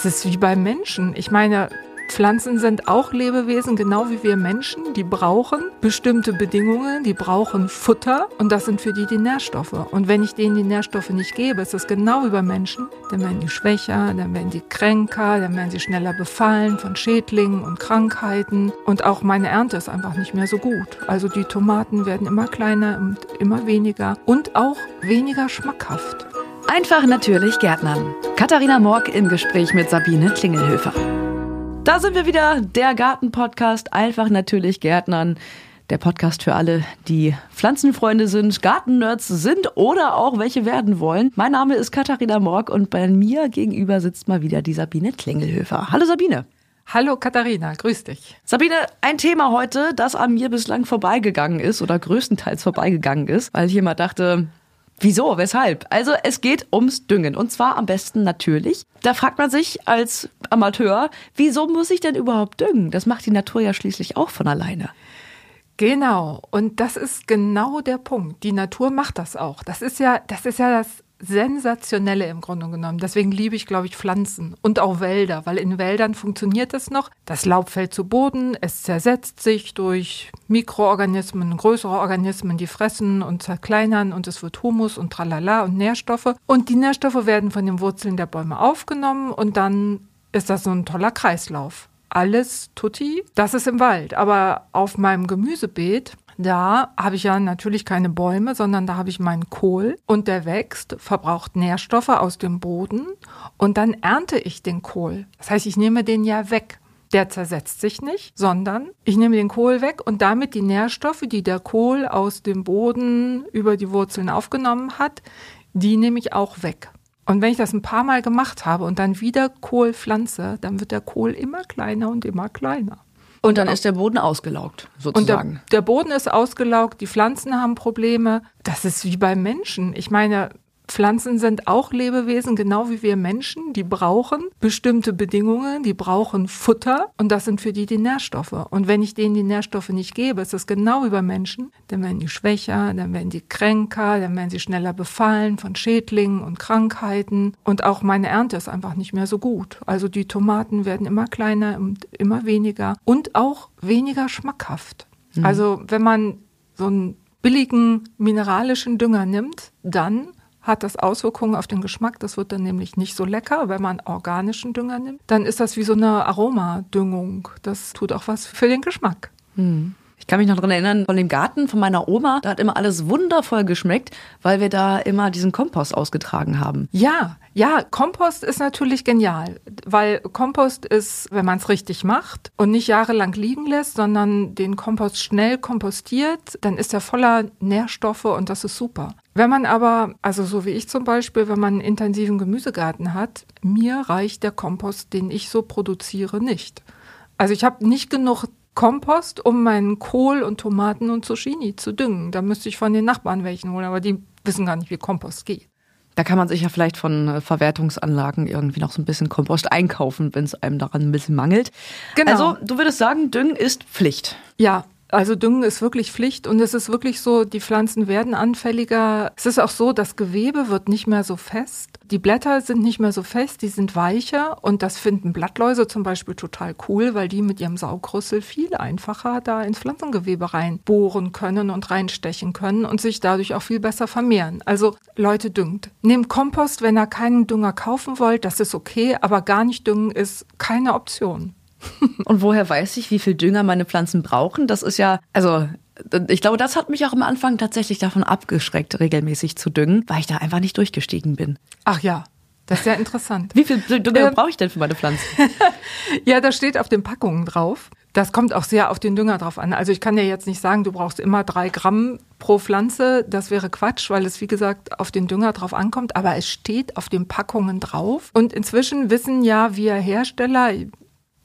Das ist wie bei Menschen. Ich meine, Pflanzen sind auch Lebewesen, genau wie wir Menschen. Die brauchen bestimmte Bedingungen, die brauchen Futter und das sind für die die Nährstoffe. Und wenn ich denen die Nährstoffe nicht gebe, ist das genau wie bei Menschen, dann werden die schwächer, dann werden die kränker, dann werden sie schneller befallen von Schädlingen und Krankheiten. Und auch meine Ernte ist einfach nicht mehr so gut. Also die Tomaten werden immer kleiner und immer weniger und auch weniger schmackhaft. Einfach natürlich Gärtnern. Katharina Morg im Gespräch mit Sabine Klingelhöfer. Da sind wir wieder, der Garten-Podcast, einfach natürlich Gärtnern. Der Podcast für alle, die Pflanzenfreunde sind, Gartennerds sind oder auch welche werden wollen. Mein Name ist Katharina Morg und bei mir gegenüber sitzt mal wieder die Sabine Klingelhöfer. Hallo Sabine. Hallo Katharina, grüß dich. Sabine, ein Thema heute, das an mir bislang vorbeigegangen ist oder größtenteils vorbeigegangen ist, weil ich immer dachte, Wieso? Weshalb? Also es geht ums Düngen und zwar am besten natürlich. Da fragt man sich als Amateur, wieso muss ich denn überhaupt düngen? Das macht die Natur ja schließlich auch von alleine. Genau, und das ist genau der Punkt. Die Natur macht das auch. Das ist ja, das ist ja das sensationelle im Grunde genommen. Deswegen liebe ich, glaube ich, Pflanzen und auch Wälder, weil in Wäldern funktioniert das noch. Das Laub fällt zu Boden, es zersetzt sich durch Mikroorganismen, größere Organismen, die fressen und zerkleinern und es wird Humus und Tralala und Nährstoffe. Und die Nährstoffe werden von den Wurzeln der Bäume aufgenommen und dann ist das so ein toller Kreislauf. Alles tutti, das ist im Wald. Aber auf meinem Gemüsebeet da habe ich ja natürlich keine Bäume, sondern da habe ich meinen Kohl und der wächst, verbraucht Nährstoffe aus dem Boden und dann ernte ich den Kohl. Das heißt, ich nehme den ja weg. Der zersetzt sich nicht, sondern ich nehme den Kohl weg und damit die Nährstoffe, die der Kohl aus dem Boden über die Wurzeln aufgenommen hat, die nehme ich auch weg. Und wenn ich das ein paar Mal gemacht habe und dann wieder Kohl pflanze, dann wird der Kohl immer kleiner und immer kleiner. Und dann ist der Boden ausgelaugt, sozusagen. Und der, der Boden ist ausgelaugt, die Pflanzen haben Probleme. Das ist wie bei Menschen. Ich meine, Pflanzen sind auch Lebewesen, genau wie wir Menschen. Die brauchen bestimmte Bedingungen, die brauchen Futter und das sind für die die Nährstoffe. Und wenn ich denen die Nährstoffe nicht gebe, ist das genau wie bei Menschen, dann werden die schwächer, dann werden die kränker, dann werden sie schneller befallen von Schädlingen und Krankheiten. Und auch meine Ernte ist einfach nicht mehr so gut. Also die Tomaten werden immer kleiner und immer weniger und auch weniger schmackhaft. Mhm. Also wenn man so einen billigen mineralischen Dünger nimmt, dann hat das Auswirkungen auf den Geschmack. Das wird dann nämlich nicht so lecker, wenn man organischen Dünger nimmt. Dann ist das wie so eine Aromadüngung. Das tut auch was für den Geschmack. Hm. Ich kann mich noch daran erinnern, von dem Garten von meiner Oma, da hat immer alles wundervoll geschmeckt, weil wir da immer diesen Kompost ausgetragen haben. Ja, ja, Kompost ist natürlich genial, weil Kompost ist, wenn man es richtig macht und nicht jahrelang liegen lässt, sondern den Kompost schnell kompostiert, dann ist er voller Nährstoffe und das ist super. Wenn man aber, also so wie ich zum Beispiel, wenn man einen intensiven Gemüsegarten hat, mir reicht der Kompost, den ich so produziere, nicht. Also ich habe nicht genug Kompost, um meinen Kohl und Tomaten und Zucchini zu düngen. Da müsste ich von den Nachbarn welchen holen, aber die wissen gar nicht, wie Kompost geht. Da kann man sich ja vielleicht von äh, Verwertungsanlagen irgendwie noch so ein bisschen Kompost einkaufen, wenn es einem daran ein bisschen mangelt. Genau. Also du würdest sagen, Düngen ist Pflicht. Ja, also Düngen ist wirklich Pflicht und es ist wirklich so, die Pflanzen werden anfälliger. Es ist auch so, das Gewebe wird nicht mehr so fest. Die Blätter sind nicht mehr so fest, die sind weicher und das finden Blattläuse zum Beispiel total cool, weil die mit ihrem Saugrüssel viel einfacher da ins Pflanzengewebe reinbohren können und reinstechen können und sich dadurch auch viel besser vermehren. Also Leute düngt. Nehmt Kompost, wenn ihr keinen Dünger kaufen wollt, das ist okay, aber gar nicht düngen ist keine Option. Und woher weiß ich, wie viel Dünger meine Pflanzen brauchen? Das ist ja, also ich glaube, das hat mich auch am Anfang tatsächlich davon abgeschreckt, regelmäßig zu düngen, weil ich da einfach nicht durchgestiegen bin. Ach ja, das ist ja interessant. Wie viel Dünger ähm, brauche ich denn für meine Pflanzen? ja, das steht auf den Packungen drauf. Das kommt auch sehr auf den Dünger drauf an. Also ich kann dir jetzt nicht sagen, du brauchst immer drei Gramm pro Pflanze. Das wäre Quatsch, weil es wie gesagt auf den Dünger drauf ankommt. Aber es steht auf den Packungen drauf. Und inzwischen wissen ja wir Hersteller,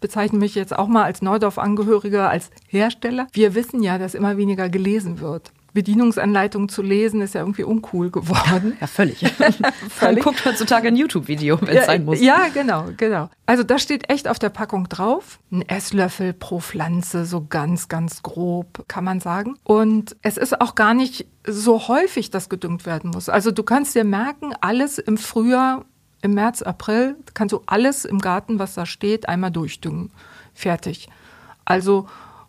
bezeichne mich jetzt auch mal als Neudorf-Angehöriger, als Hersteller. Wir wissen ja, dass immer weniger gelesen wird. Bedienungsanleitung zu lesen ist ja irgendwie uncool geworden. Ja, völlig. völlig. Man guckt heutzutage ein YouTube-Video, wenn es ja, sein muss. Ja, genau, genau. Also das steht echt auf der Packung drauf. Ein Esslöffel pro Pflanze, so ganz, ganz grob, kann man sagen. Und es ist auch gar nicht so häufig, dass gedüngt werden muss. Also du kannst dir merken, alles im Frühjahr im März, April kannst du alles im Garten, was da steht, einmal durchdüngen. Fertig. Also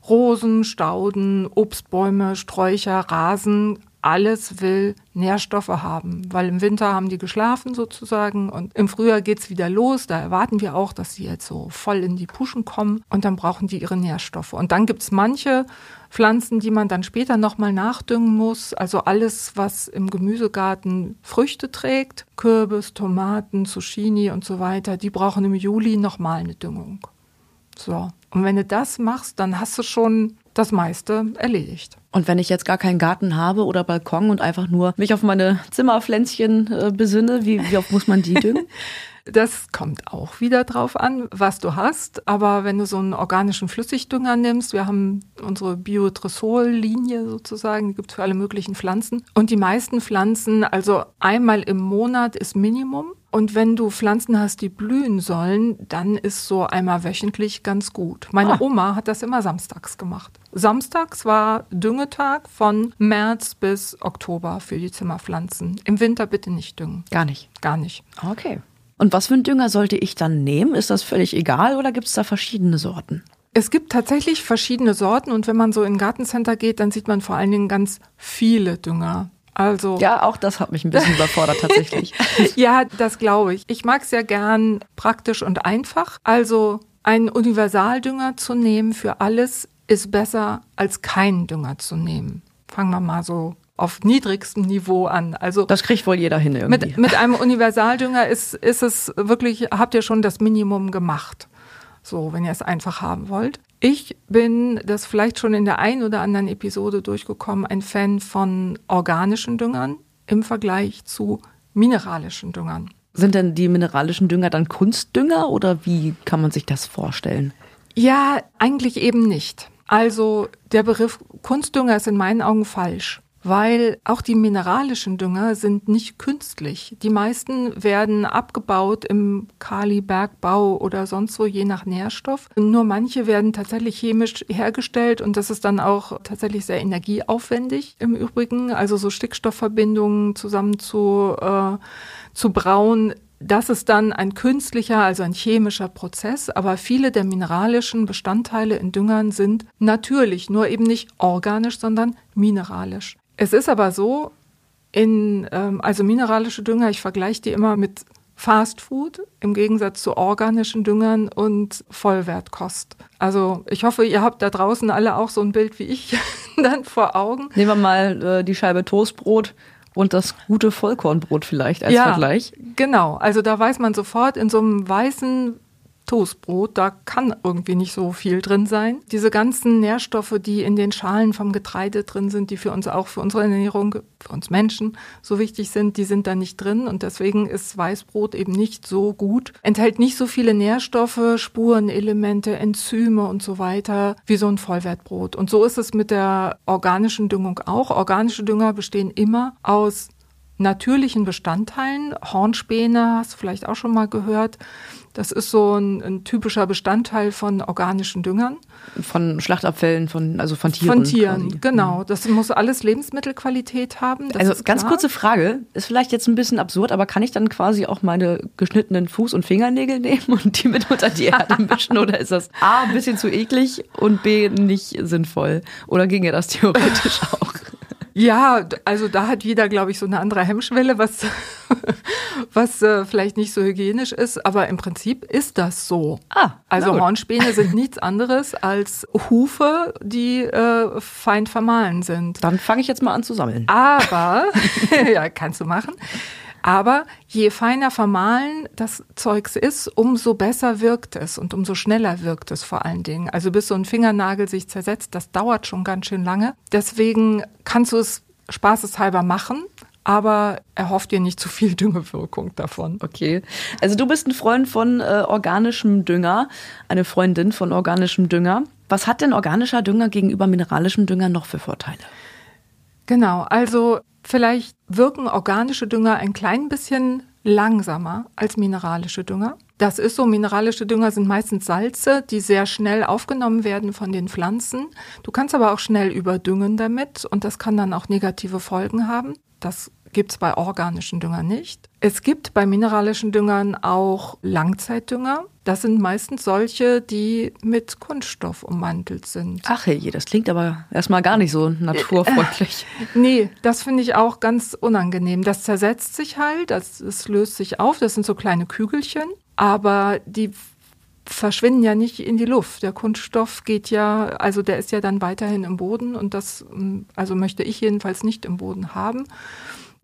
Rosen, Stauden, Obstbäume, Sträucher, Rasen, alles will Nährstoffe haben, weil im Winter haben die geschlafen sozusagen und im Frühjahr geht's wieder los. Da erwarten wir auch, dass sie jetzt so voll in die Puschen kommen und dann brauchen die ihre Nährstoffe. Und dann gibt's manche Pflanzen, die man dann später nochmal nachdüngen muss. Also alles, was im Gemüsegarten Früchte trägt, Kürbis, Tomaten, Zucchini und so weiter, die brauchen im Juli nochmal eine Düngung. So. Und wenn du das machst, dann hast du schon das meiste erledigt. Und wenn ich jetzt gar keinen Garten habe oder Balkon und einfach nur mich auf meine Zimmerpflänzchen äh, besinne, wie, wie oft muss man die düngen? Das kommt auch wieder drauf an, was du hast. Aber wenn du so einen organischen Flüssigdünger nimmst, wir haben unsere Biotresol-Linie sozusagen, die gibt es für alle möglichen Pflanzen. Und die meisten Pflanzen, also einmal im Monat ist Minimum. Und wenn du Pflanzen hast, die blühen sollen, dann ist so einmal wöchentlich ganz gut. Meine ah. Oma hat das immer samstags gemacht. Samstags war Düngetag von März bis Oktober für die Zimmerpflanzen. Im Winter bitte nicht düngen. Gar nicht. Gar nicht. Okay. Und was für einen Dünger sollte ich dann nehmen? Ist das völlig egal oder gibt es da verschiedene Sorten? Es gibt tatsächlich verschiedene Sorten und wenn man so in ein Gartencenter geht, dann sieht man vor allen Dingen ganz viele Dünger. Also ja, auch das hat mich ein bisschen überfordert tatsächlich. ja, das glaube ich. Ich mag es ja gern praktisch und einfach. Also einen Universaldünger zu nehmen für alles ist besser als keinen Dünger zu nehmen. Fangen wir mal so auf niedrigstem Niveau an. Also das kriegt wohl jeder hin irgendwie. Mit, mit einem Universaldünger ist, ist es wirklich, habt ihr schon das Minimum gemacht. So, wenn ihr es einfach haben wollt. Ich bin das vielleicht schon in der einen oder anderen Episode durchgekommen, ein Fan von organischen Düngern im Vergleich zu mineralischen Düngern. Sind denn die mineralischen Dünger dann Kunstdünger oder wie kann man sich das vorstellen? Ja, eigentlich eben nicht. Also der Begriff Kunstdünger ist in meinen Augen falsch weil auch die mineralischen Dünger sind nicht künstlich. Die meisten werden abgebaut im Kalibergbau oder sonst wo, je nach Nährstoff. Nur manche werden tatsächlich chemisch hergestellt und das ist dann auch tatsächlich sehr energieaufwendig im Übrigen. Also so Stickstoffverbindungen zusammen zu, äh, zu brauen, das ist dann ein künstlicher, also ein chemischer Prozess, aber viele der mineralischen Bestandteile in Düngern sind natürlich, nur eben nicht organisch, sondern mineralisch. Es ist aber so, in, ähm, also mineralische Dünger, ich vergleiche die immer mit Fast Food im Gegensatz zu organischen Düngern und Vollwertkost. Also ich hoffe, ihr habt da draußen alle auch so ein Bild wie ich dann vor Augen. Nehmen wir mal äh, die Scheibe Toastbrot und das gute Vollkornbrot vielleicht als ja, Vergleich. Genau, also da weiß man sofort in so einem weißen Toastbrot, da kann irgendwie nicht so viel drin sein. Diese ganzen Nährstoffe, die in den Schalen vom Getreide drin sind, die für uns auch für unsere Ernährung, für uns Menschen so wichtig sind, die sind da nicht drin und deswegen ist Weißbrot eben nicht so gut. Enthält nicht so viele Nährstoffe, Spurenelemente, Enzyme und so weiter wie so ein Vollwertbrot. Und so ist es mit der organischen Düngung auch. Organische Dünger bestehen immer aus natürlichen Bestandteilen. Hornspäne hast du vielleicht auch schon mal gehört. Das ist so ein, ein, typischer Bestandteil von organischen Düngern. Von Schlachtabfällen, von, also von Tieren. Von Tieren, quasi. genau. Mhm. Das muss alles Lebensmittelqualität haben. also ganz kurze Frage, ist vielleicht jetzt ein bisschen absurd, aber kann ich dann quasi auch meine geschnittenen Fuß- und Fingernägel nehmen und die mit unter die Erde mischen? oder ist das A, ein bisschen zu eklig und B, nicht sinnvoll? Oder ginge das theoretisch auch? Ja, also da hat jeder, glaube ich, so eine andere Hemmschwelle, was, was äh, vielleicht nicht so hygienisch ist, aber im Prinzip ist das so. Ah, also Hornspäne sind nichts anderes als Hufe, die äh, fein vermahlen sind. Dann fange ich jetzt mal an zu sammeln. Aber, ja, kannst du machen. Aber je feiner vermahlen das Zeugs ist, umso besser wirkt es und umso schneller wirkt es vor allen Dingen. Also bis so ein Fingernagel sich zersetzt, das dauert schon ganz schön lange. Deswegen kannst du es spaßeshalber machen, aber erhofft dir nicht zu viel Düngewirkung davon. Okay. Also du bist ein Freund von äh, organischem Dünger, eine Freundin von organischem Dünger. Was hat denn organischer Dünger gegenüber mineralischem Dünger noch für Vorteile? Genau, also Vielleicht wirken organische Dünger ein klein bisschen langsamer als mineralische Dünger. Das ist so, mineralische Dünger sind meistens Salze, die sehr schnell aufgenommen werden von den Pflanzen. Du kannst aber auch schnell überdüngen damit und das kann dann auch negative Folgen haben. Das gibt es bei organischen Düngern nicht. Es gibt bei mineralischen Düngern auch Langzeitdünger. Das sind meistens solche, die mit Kunststoff ummantelt sind. Ach je, das klingt aber erstmal gar nicht so naturfreundlich. Äh, nee, das finde ich auch ganz unangenehm. Das zersetzt sich halt, das, das löst sich auf, das sind so kleine Kügelchen, aber die verschwinden ja nicht in die Luft. Der Kunststoff geht ja, also der ist ja dann weiterhin im Boden und das, also möchte ich jedenfalls nicht im Boden haben.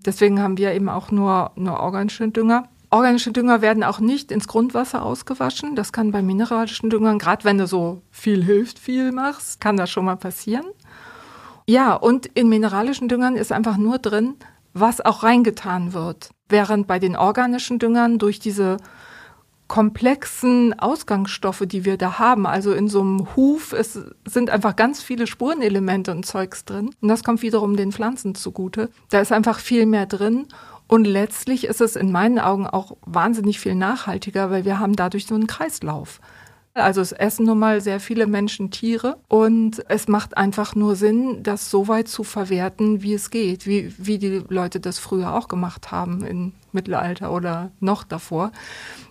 Deswegen haben wir eben auch nur, nur organische Dünger. Organische Dünger werden auch nicht ins Grundwasser ausgewaschen. Das kann bei mineralischen Düngern, gerade wenn du so viel hilft, viel machst, kann das schon mal passieren. Ja, und in mineralischen Düngern ist einfach nur drin, was auch reingetan wird. Während bei den organischen Düngern durch diese komplexen Ausgangsstoffe, die wir da haben. Also in so einem Huf es sind einfach ganz viele Spurenelemente und Zeugs drin. Und das kommt wiederum den Pflanzen zugute. Da ist einfach viel mehr drin. Und letztlich ist es in meinen Augen auch wahnsinnig viel nachhaltiger, weil wir haben dadurch so einen Kreislauf. Also es essen nun mal sehr viele Menschen Tiere und es macht einfach nur Sinn, das so weit zu verwerten, wie es geht, wie, wie die Leute das früher auch gemacht haben im Mittelalter oder noch davor.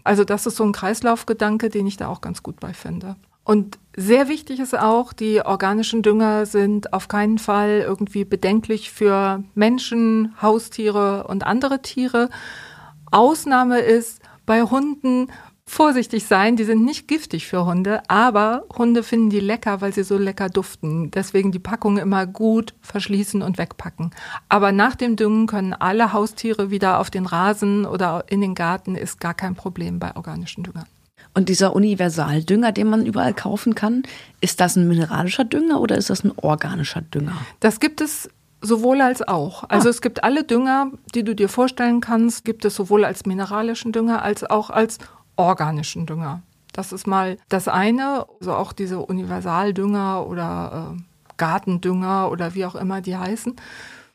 Also das ist so ein Kreislaufgedanke, den ich da auch ganz gut bei finde. Und sehr wichtig ist auch, die organischen Dünger sind auf keinen Fall irgendwie bedenklich für Menschen, Haustiere und andere Tiere. Ausnahme ist bei Hunden vorsichtig sein. Die sind nicht giftig für Hunde, aber Hunde finden die lecker, weil sie so lecker duften. Deswegen die Packung immer gut verschließen und wegpacken. Aber nach dem Düngen können alle Haustiere wieder auf den Rasen oder in den Garten, ist gar kein Problem bei organischen Düngern. Und dieser Universaldünger, den man überall kaufen kann, ist das ein mineralischer Dünger oder ist das ein organischer Dünger? Das gibt es Sowohl als auch. Also ah. es gibt alle Dünger, die du dir vorstellen kannst, gibt es sowohl als mineralischen Dünger als auch als organischen Dünger. Das ist mal das eine, also auch diese Universaldünger oder äh, Gartendünger oder wie auch immer die heißen.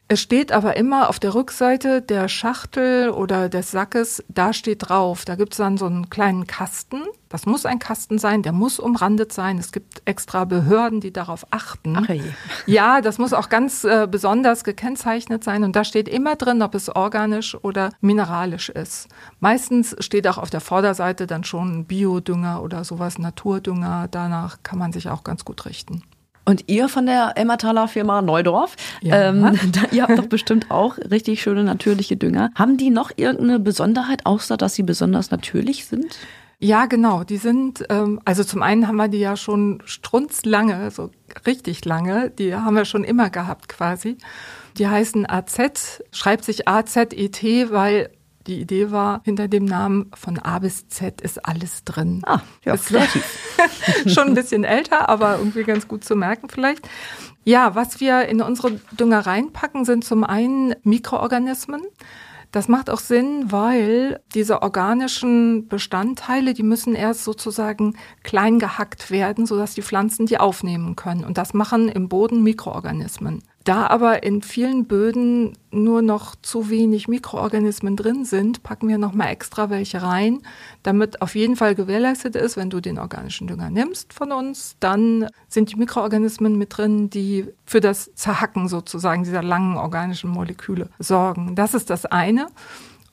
Es steht aber immer auf der Rückseite der Schachtel oder des Sackes, da steht drauf, da gibt es dann so einen kleinen Kasten. Das muss ein Kasten sein, der muss umrandet sein. Es gibt extra Behörden, die darauf achten. Ach je. Ja, das muss auch ganz äh, besonders gekennzeichnet sein. Und da steht immer drin, ob es organisch oder mineralisch ist. Meistens steht auch auf der Vorderseite dann schon Biodünger oder sowas, Naturdünger. Danach kann man sich auch ganz gut richten. Und ihr von der Emmertaler Firma Neudorf, ja. ähm, ihr habt doch bestimmt auch richtig schöne natürliche Dünger. Haben die noch irgendeine Besonderheit, außer dass sie besonders natürlich sind? Ja, genau. Die sind, ähm, also zum einen haben wir die ja schon strunzlange, so richtig lange. Die haben wir schon immer gehabt quasi. Die heißen AZ, schreibt sich AZET, weil die Idee war, hinter dem Namen von A bis Z ist alles drin. Ah, ja, ist schon ein bisschen älter, aber irgendwie ganz gut zu merken vielleicht. Ja, was wir in unsere Dünger reinpacken, sind zum einen Mikroorganismen. Das macht auch Sinn, weil diese organischen Bestandteile, die müssen erst sozusagen klein gehackt werden, sodass die Pflanzen die aufnehmen können. Und das machen im Boden Mikroorganismen. Da aber in vielen Böden nur noch zu wenig Mikroorganismen drin sind, packen wir nochmal extra welche rein, damit auf jeden Fall gewährleistet ist, wenn du den organischen Dünger nimmst von uns, dann sind die Mikroorganismen mit drin, die für das Zerhacken sozusagen dieser langen organischen Moleküle sorgen. Das ist das eine.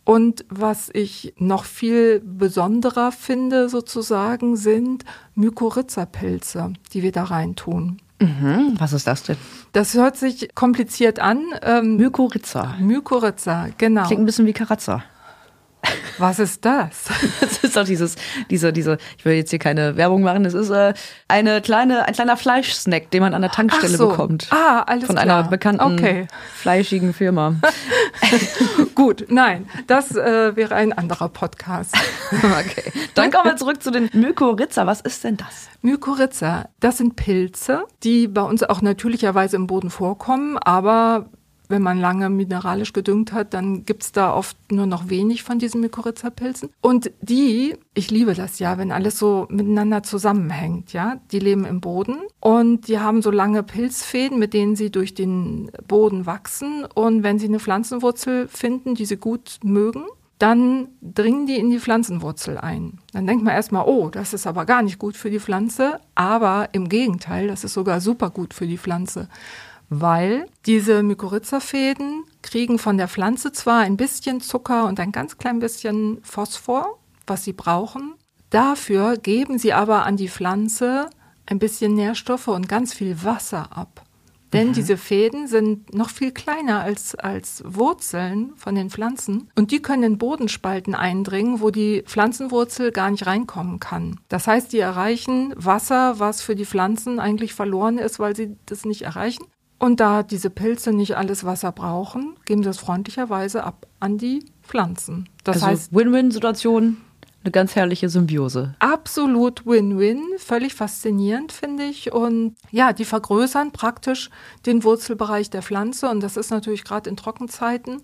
Und was ich noch viel besonderer finde sozusagen, sind Mykorrhiza-Pilze, die wir da reintun. Mhm. Was ist das denn? Das hört sich kompliziert an. Ähm, Mykorrhiza. Mykorrhiza, genau. Klingt ein bisschen wie Karazza. Was ist das? Das ist doch dieses, diese, diese, ich will jetzt hier keine Werbung machen, es ist äh, eine kleine, ein kleiner Fleischsnack, den man an der Tankstelle so. bekommt. Ah, alles Von klar. einer bekannten, okay. fleischigen Firma. Gut, nein, das äh, wäre ein anderer Podcast. okay. Dann kommen wir zurück zu den Mykorrhiza. Was ist denn das? Mykorrhiza, das sind Pilze, die bei uns auch natürlicherweise im Boden vorkommen, aber wenn man lange mineralisch gedüngt hat, dann gibt's da oft nur noch wenig von diesen Mykorrhiza-Pilzen. Und die, ich liebe das ja, wenn alles so miteinander zusammenhängt, ja, die leben im Boden und die haben so lange Pilzfäden, mit denen sie durch den Boden wachsen. Und wenn sie eine Pflanzenwurzel finden, die sie gut mögen, dann dringen die in die Pflanzenwurzel ein. Dann denkt man erstmal, oh, das ist aber gar nicht gut für die Pflanze, aber im Gegenteil, das ist sogar super gut für die Pflanze weil diese Mykorrhiza-Fäden kriegen von der Pflanze zwar ein bisschen Zucker und ein ganz klein bisschen Phosphor, was sie brauchen. Dafür geben sie aber an die Pflanze ein bisschen Nährstoffe und ganz viel Wasser ab. Denn mhm. diese Fäden sind noch viel kleiner als, als Wurzeln von den Pflanzen und die können in Bodenspalten eindringen, wo die Pflanzenwurzel gar nicht reinkommen kann. Das heißt, die erreichen Wasser, was für die Pflanzen eigentlich verloren ist, weil sie das nicht erreichen. Und da diese Pilze nicht alles Wasser brauchen, geben sie es freundlicherweise ab an die Pflanzen. Das also heißt Win-Win-Situation eine ganz herrliche Symbiose. Absolut Win-Win, völlig faszinierend finde ich. Und ja, die vergrößern praktisch den Wurzelbereich der Pflanze und das ist natürlich gerade in Trockenzeiten.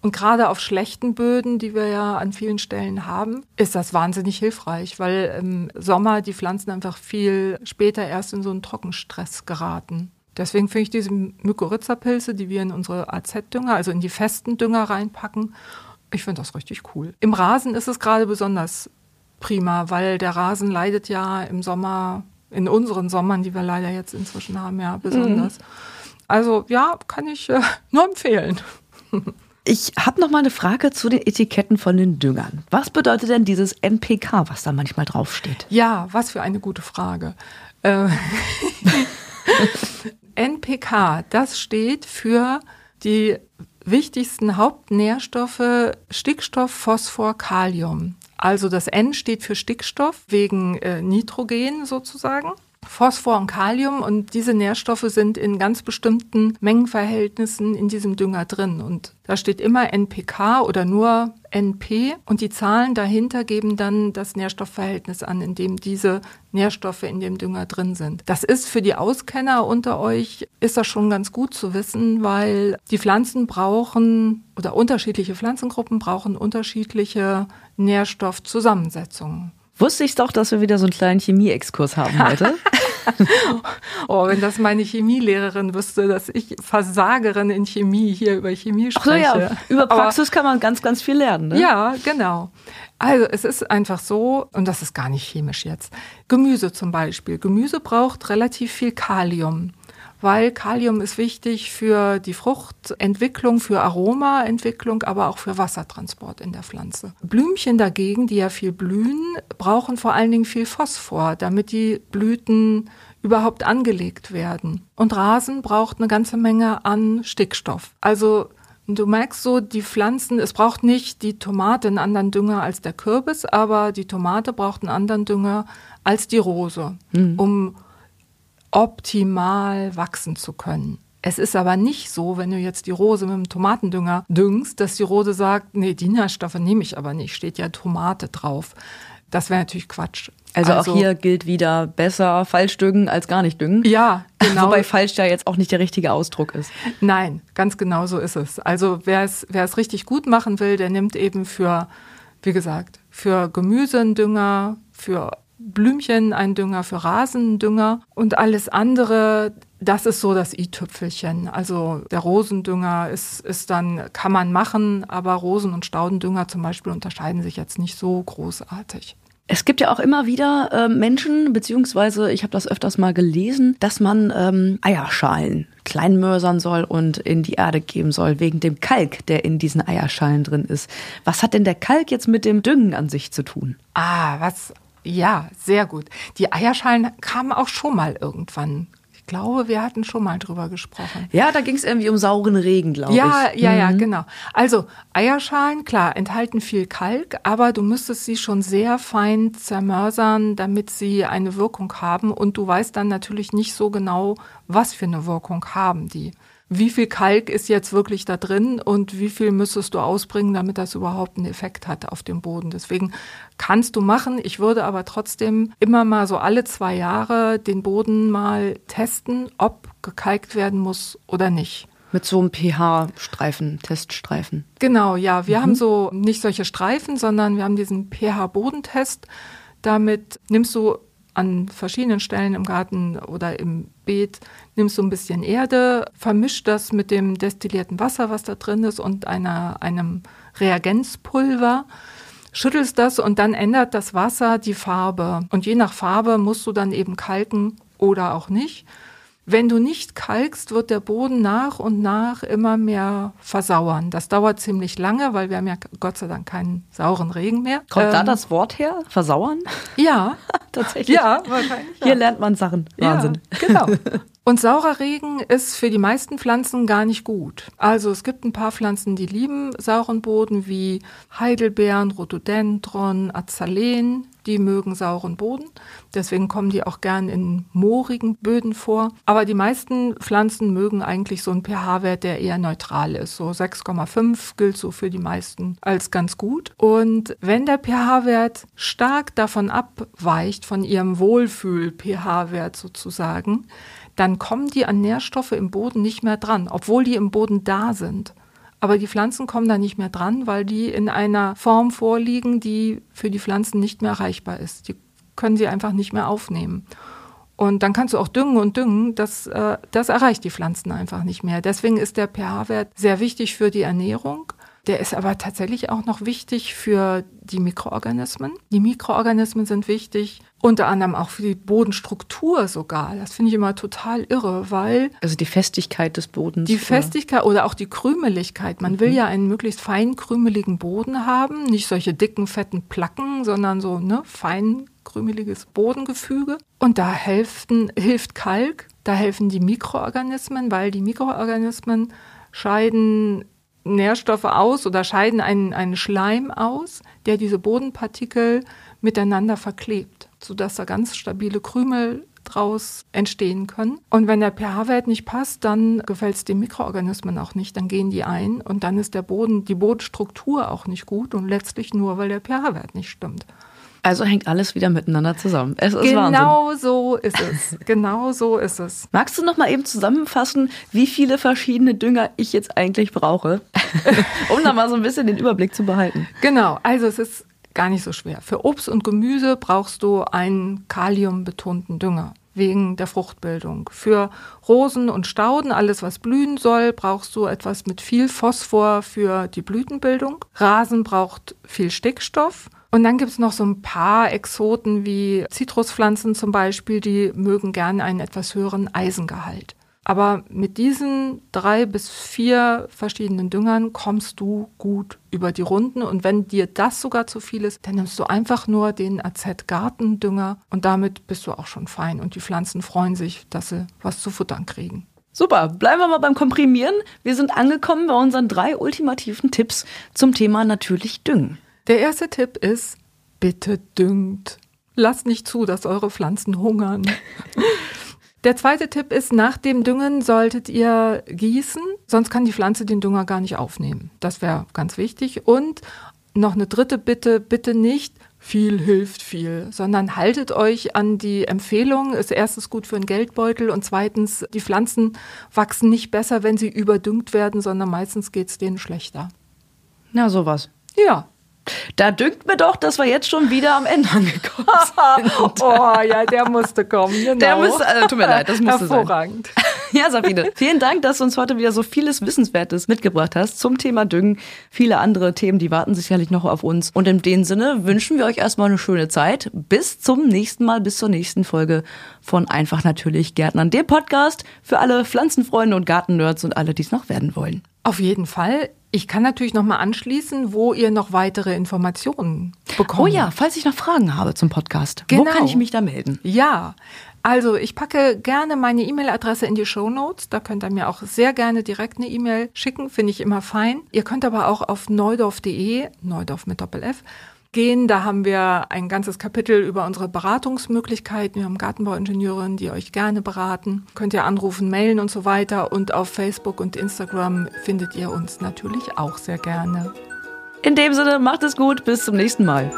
Und gerade auf schlechten Böden, die wir ja an vielen Stellen haben, ist das wahnsinnig hilfreich, weil im Sommer die Pflanzen einfach viel später erst in so einen Trockenstress geraten. Deswegen finde ich diese Mykorrhiza-Pilze, die wir in unsere AZ-Dünger, also in die festen Dünger reinpacken, ich finde das richtig cool. Im Rasen ist es gerade besonders prima, weil der Rasen leidet ja im Sommer, in unseren Sommern, die wir leider jetzt inzwischen haben, ja besonders. Mhm. Also ja, kann ich äh, nur empfehlen. Ich habe noch mal eine Frage zu den Etiketten von den Düngern. Was bedeutet denn dieses NPK, was da manchmal draufsteht? Ja, was für eine gute Frage. Äh, NPK, das steht für die wichtigsten Hauptnährstoffe Stickstoff, Phosphor, Kalium. Also das N steht für Stickstoff wegen äh, Nitrogen sozusagen. Phosphor und Kalium und diese Nährstoffe sind in ganz bestimmten Mengenverhältnissen in diesem Dünger drin. Und da steht immer NPK oder nur NP und die Zahlen dahinter geben dann das Nährstoffverhältnis an, in dem diese Nährstoffe in dem Dünger drin sind. Das ist für die Auskenner unter euch, ist das schon ganz gut zu wissen, weil die Pflanzen brauchen oder unterschiedliche Pflanzengruppen brauchen unterschiedliche Nährstoffzusammensetzungen. Wusste ich doch, dass wir wieder so einen kleinen Chemie-Exkurs haben heute. oh, wenn das meine Chemielehrerin wüsste, dass ich Versagerin in Chemie hier über Chemie spreche. Ach so, ja, über Praxis Aber, kann man ganz, ganz viel lernen. Ne? Ja, genau. Also es ist einfach so, und das ist gar nicht chemisch jetzt. Gemüse zum Beispiel. Gemüse braucht relativ viel Kalium weil Kalium ist wichtig für die Fruchtentwicklung, für Aromaentwicklung, aber auch für Wassertransport in der Pflanze. Blümchen dagegen, die ja viel blühen, brauchen vor allen Dingen viel Phosphor, damit die Blüten überhaupt angelegt werden. Und Rasen braucht eine ganze Menge an Stickstoff. Also Du merkst so, die Pflanzen, es braucht nicht die Tomate einen anderen Dünger als der Kürbis, aber die Tomate braucht einen anderen Dünger als die Rose, mhm. um optimal wachsen zu können. Es ist aber nicht so, wenn du jetzt die Rose mit dem Tomatendünger düngst, dass die Rose sagt, nee, die Nährstoffe nehme ich aber nicht, steht ja Tomate drauf. Das wäre natürlich Quatsch. Also, also, auch hier gilt wieder besser falsch düngen als gar nicht düngen. Ja, genau. Wobei falsch ja jetzt auch nicht der richtige Ausdruck ist. Nein, ganz genau so ist es. Also wer es, wer es richtig gut machen will, der nimmt eben für, wie gesagt, für Gemüse einen Dünger, für Blümchen ein Dünger, für Rasen Dünger und alles andere, das ist so das i-Tüpfelchen. Also der Rosendünger ist, ist dann, kann man machen, aber Rosen- und Staudendünger zum Beispiel unterscheiden sich jetzt nicht so großartig. Es gibt ja auch immer wieder äh, Menschen, beziehungsweise ich habe das öfters mal gelesen, dass man ähm, Eierschalen kleinmörsern soll und in die Erde geben soll, wegen dem Kalk, der in diesen Eierschalen drin ist. Was hat denn der Kalk jetzt mit dem Düngen an sich zu tun? Ah, was ja, sehr gut. Die Eierschalen kamen auch schon mal irgendwann. Ich glaube, wir hatten schon mal drüber gesprochen. Ja, da ging es irgendwie um sauren Regen, glaube ja, ich. Ja, ja, mhm. ja, genau. Also Eierschalen, klar, enthalten viel Kalk, aber du müsstest sie schon sehr fein zermörsern, damit sie eine Wirkung haben. Und du weißt dann natürlich nicht so genau, was für eine Wirkung haben die wie viel Kalk ist jetzt wirklich da drin und wie viel müsstest du ausbringen, damit das überhaupt einen Effekt hat auf dem Boden. Deswegen kannst du machen. Ich würde aber trotzdem immer mal so alle zwei Jahre den Boden mal testen, ob gekalkt werden muss oder nicht. Mit so einem pH-Streifen, Teststreifen. Genau, ja. Wir mhm. haben so nicht solche Streifen, sondern wir haben diesen pH-Bodentest. Damit nimmst du an verschiedenen Stellen im Garten oder im Beet, nimmst du ein bisschen Erde, vermischt das mit dem destillierten Wasser, was da drin ist, und einer, einem Reagenzpulver, schüttelst das und dann ändert das Wasser die Farbe. Und je nach Farbe musst du dann eben kalken oder auch nicht. Wenn du nicht kalkst, wird der Boden nach und nach immer mehr versauern. Das dauert ziemlich lange, weil wir haben ja Gott sei Dank keinen sauren Regen mehr. Kommt ähm, da das Wort her? Versauern? Ja, tatsächlich. Ja, wahrscheinlich. Hier lernt man Sachen. Wahnsinn. Ja, genau. Und saurer Regen ist für die meisten Pflanzen gar nicht gut. Also es gibt ein paar Pflanzen, die lieben sauren Boden, wie Heidelbeeren, Rhododendron, Azaleen. Die mögen sauren Boden. Deswegen kommen die auch gern in moorigen Böden vor. Aber die meisten Pflanzen mögen eigentlich so einen pH-Wert, der eher neutral ist. So 6,5 gilt so für die meisten als ganz gut. Und wenn der pH-Wert stark davon abweicht, von ihrem Wohlfühl-pH-Wert sozusagen, dann kommen die an Nährstoffe im Boden nicht mehr dran, obwohl die im Boden da sind. Aber die Pflanzen kommen da nicht mehr dran, weil die in einer Form vorliegen, die für die Pflanzen nicht mehr erreichbar ist. Die können sie einfach nicht mehr aufnehmen. Und dann kannst du auch düngen und düngen, das, äh, das erreicht die Pflanzen einfach nicht mehr. Deswegen ist der pH-Wert sehr wichtig für die Ernährung. Der ist aber tatsächlich auch noch wichtig für die Mikroorganismen. Die Mikroorganismen sind wichtig, unter anderem auch für die Bodenstruktur sogar. Das finde ich immer total irre, weil. Also die Festigkeit des Bodens. Die Festigkeit oder auch die Krümeligkeit. Man mhm. will ja einen möglichst fein krümeligen Boden haben, nicht solche dicken, fetten Placken, sondern so ne, fein krümeliges Bodengefüge. Und da helfen, hilft Kalk, da helfen die Mikroorganismen, weil die Mikroorganismen scheiden Nährstoffe aus oder scheiden einen, einen Schleim aus, der diese Bodenpartikel miteinander verklebt, sodass da ganz stabile Krümel draus entstehen können. Und wenn der pH-Wert nicht passt, dann gefällt es den Mikroorganismen auch nicht, dann gehen die ein und dann ist der Boden, die Bodenstruktur auch nicht gut und letztlich nur, weil der pH-Wert nicht stimmt. Also hängt alles wieder miteinander zusammen. Es ist genau Wahnsinn. so ist es. Genau so ist es. Magst du noch mal eben zusammenfassen, wie viele verschiedene Dünger ich jetzt eigentlich brauche, um da mal so ein bisschen den Überblick zu behalten? Genau. Also es ist gar nicht so schwer. Für Obst und Gemüse brauchst du einen kaliumbetonten Dünger wegen der Fruchtbildung. Für Rosen und Stauden, alles was blühen soll, brauchst du etwas mit viel Phosphor für die Blütenbildung. Rasen braucht viel Stickstoff und dann gibt es noch so ein paar Exoten wie Zitruspflanzen zum Beispiel, die mögen gerne einen etwas höheren Eisengehalt. Aber mit diesen drei bis vier verschiedenen Düngern kommst du gut über die Runden. Und wenn dir das sogar zu viel ist, dann nimmst du einfach nur den AZ-Gartendünger und damit bist du auch schon fein. Und die Pflanzen freuen sich, dass sie was zu futtern kriegen. Super, bleiben wir mal beim Komprimieren. Wir sind angekommen bei unseren drei ultimativen Tipps zum Thema natürlich Düngen. Der erste Tipp ist, bitte düngt. Lasst nicht zu, dass eure Pflanzen hungern. Der zweite Tipp ist, nach dem Düngen solltet ihr gießen, sonst kann die Pflanze den Dünger gar nicht aufnehmen. Das wäre ganz wichtig. Und noch eine dritte Bitte, bitte nicht viel hilft viel, sondern haltet euch an die Empfehlung. Ist erstens gut für einen Geldbeutel und zweitens, die Pflanzen wachsen nicht besser, wenn sie überdüngt werden, sondern meistens geht es denen schlechter. Na, sowas. Ja, da dünkt mir doch, dass wir jetzt schon wieder am Ende angekommen sind. oh ja, der musste kommen. Genau. Der musste, äh, tut mir leid, das musste Hervorragend. sein. Ja, Sabine, vielen Dank, dass du uns heute wieder so vieles Wissenswertes mitgebracht hast zum Thema Düngen. Viele andere Themen, die warten sicherlich noch auf uns. Und in dem Sinne wünschen wir euch erstmal eine schöne Zeit. Bis zum nächsten Mal, bis zur nächsten Folge von Einfach Natürlich Gärtnern, dem Podcast für alle Pflanzenfreunde und Gartennerds und alle, die es noch werden wollen. Auf jeden Fall. Ich kann natürlich noch mal anschließen, wo ihr noch weitere Informationen bekommt. Oh ja, falls ich noch Fragen habe zum Podcast. Genau. Wo kann ich mich da melden? Ja, also ich packe gerne meine E-Mail-Adresse in die Show Notes. Da könnt ihr mir auch sehr gerne direkt eine E-Mail schicken, finde ich immer fein. Ihr könnt aber auch auf neudorf.de, Neudorf mit Doppel-F, gehen. Da haben wir ein ganzes Kapitel über unsere Beratungsmöglichkeiten. Wir haben Gartenbauingenieurinnen, die euch gerne beraten. Könnt ihr anrufen, mailen und so weiter. Und auf Facebook und Instagram findet ihr uns natürlich auch sehr gerne. In dem Sinne, macht es gut. Bis zum nächsten Mal.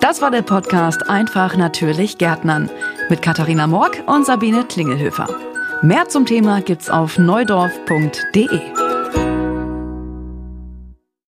Das war der Podcast Einfach natürlich Gärtnern mit Katharina Morg und Sabine Klingelhöfer. Mehr zum Thema gibt's auf neudorf.de.